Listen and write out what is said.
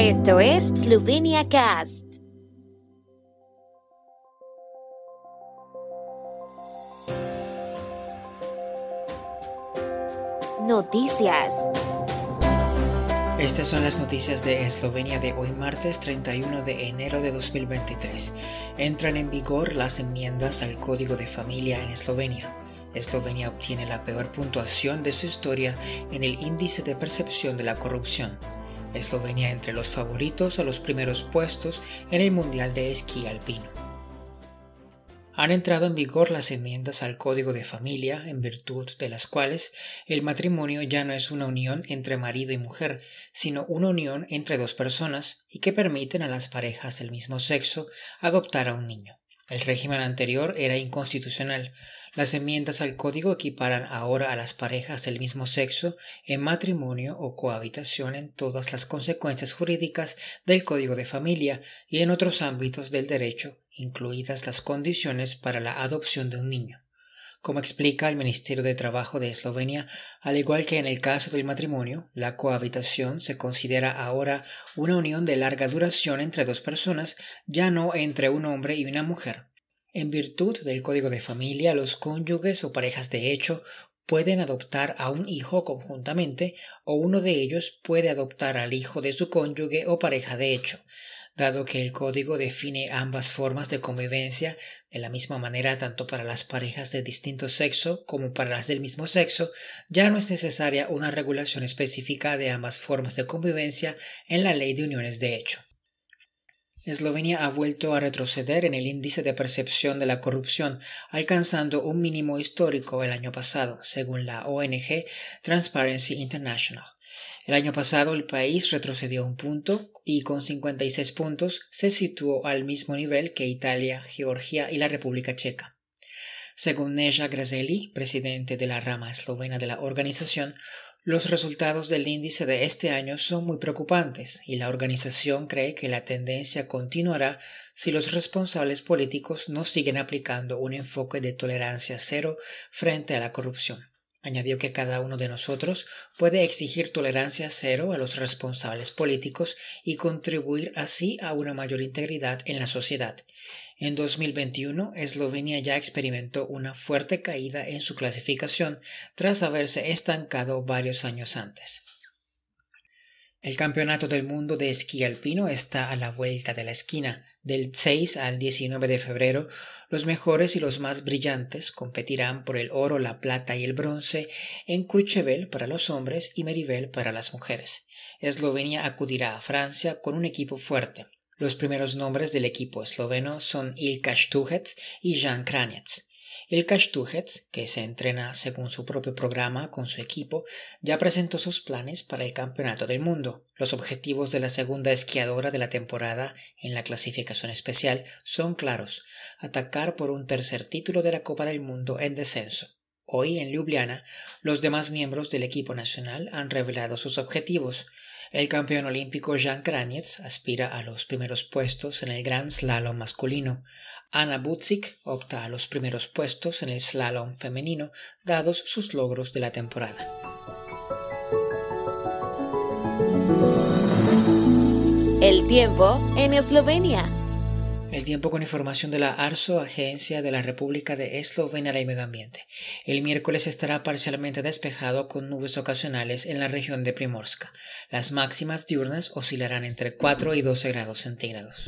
Esto es Slovenia Cast. Noticias. Estas son las noticias de Eslovenia de hoy martes 31 de enero de 2023. Entran en vigor las enmiendas al Código de Familia en Eslovenia. Eslovenia obtiene la peor puntuación de su historia en el índice de percepción de la corrupción. Eslovenia entre los favoritos a los primeros puestos en el Mundial de Esquí Alpino. Han entrado en vigor las enmiendas al Código de Familia, en virtud de las cuales el matrimonio ya no es una unión entre marido y mujer, sino una unión entre dos personas y que permiten a las parejas del mismo sexo adoptar a un niño. El régimen anterior era inconstitucional. Las enmiendas al código equiparan ahora a las parejas del mismo sexo en matrimonio o cohabitación en todas las consecuencias jurídicas del código de familia y en otros ámbitos del derecho, incluidas las condiciones para la adopción de un niño. Como explica el Ministerio de Trabajo de Eslovenia, al igual que en el caso del matrimonio, la cohabitación se considera ahora una unión de larga duración entre dos personas, ya no entre un hombre y una mujer. En virtud del Código de Familia, los cónyuges o parejas de hecho pueden adoptar a un hijo conjuntamente o uno de ellos puede adoptar al hijo de su cónyuge o pareja de hecho. Dado que el código define ambas formas de convivencia de la misma manera tanto para las parejas de distinto sexo como para las del mismo sexo, ya no es necesaria una regulación específica de ambas formas de convivencia en la ley de uniones de hecho. Eslovenia ha vuelto a retroceder en el índice de percepción de la corrupción, alcanzando un mínimo histórico el año pasado, según la ONG Transparency International. El año pasado el país retrocedió un punto y con 56 puntos se situó al mismo nivel que Italia, Georgia y la República Checa. Según Neja Grazeli, presidente de la rama eslovena de la organización, los resultados del índice de este año son muy preocupantes y la organización cree que la tendencia continuará si los responsables políticos no siguen aplicando un enfoque de tolerancia cero frente a la corrupción. Añadió que cada uno de nosotros puede exigir tolerancia cero a los responsables políticos y contribuir así a una mayor integridad en la sociedad. En 2021, Eslovenia ya experimentó una fuerte caída en su clasificación tras haberse estancado varios años antes. El Campeonato del Mundo de Esquí Alpino está a la vuelta de la esquina. Del 6 al 19 de febrero, los mejores y los más brillantes competirán por el oro, la plata y el bronce en Cruchevel para los hombres y Merivel para las mujeres. Eslovenia acudirá a Francia con un equipo fuerte. Los primeros nombres del equipo esloveno son Ilka Stuhec y Jan Kranjec. El Tuhetz, que se entrena según su propio programa con su equipo, ya presentó sus planes para el Campeonato del Mundo. Los objetivos de la segunda esquiadora de la temporada en la clasificación especial son claros: atacar por un tercer título de la Copa del Mundo en descenso. Hoy en Ljubljana, los demás miembros del equipo nacional han revelado sus objetivos. El campeón olímpico Jan Kranjec aspira a los primeros puestos en el Grand Slalom masculino. Anna Butzik opta a los primeros puestos en el slalom femenino, dados sus logros de la temporada. El tiempo en Eslovenia. El tiempo con información de la ARSO, Agencia de la República de Eslovenia del Medio Ambiente. El miércoles estará parcialmente despejado con nubes ocasionales en la región de Primorska. Las máximas diurnas oscilarán entre 4 y 12 grados centígrados.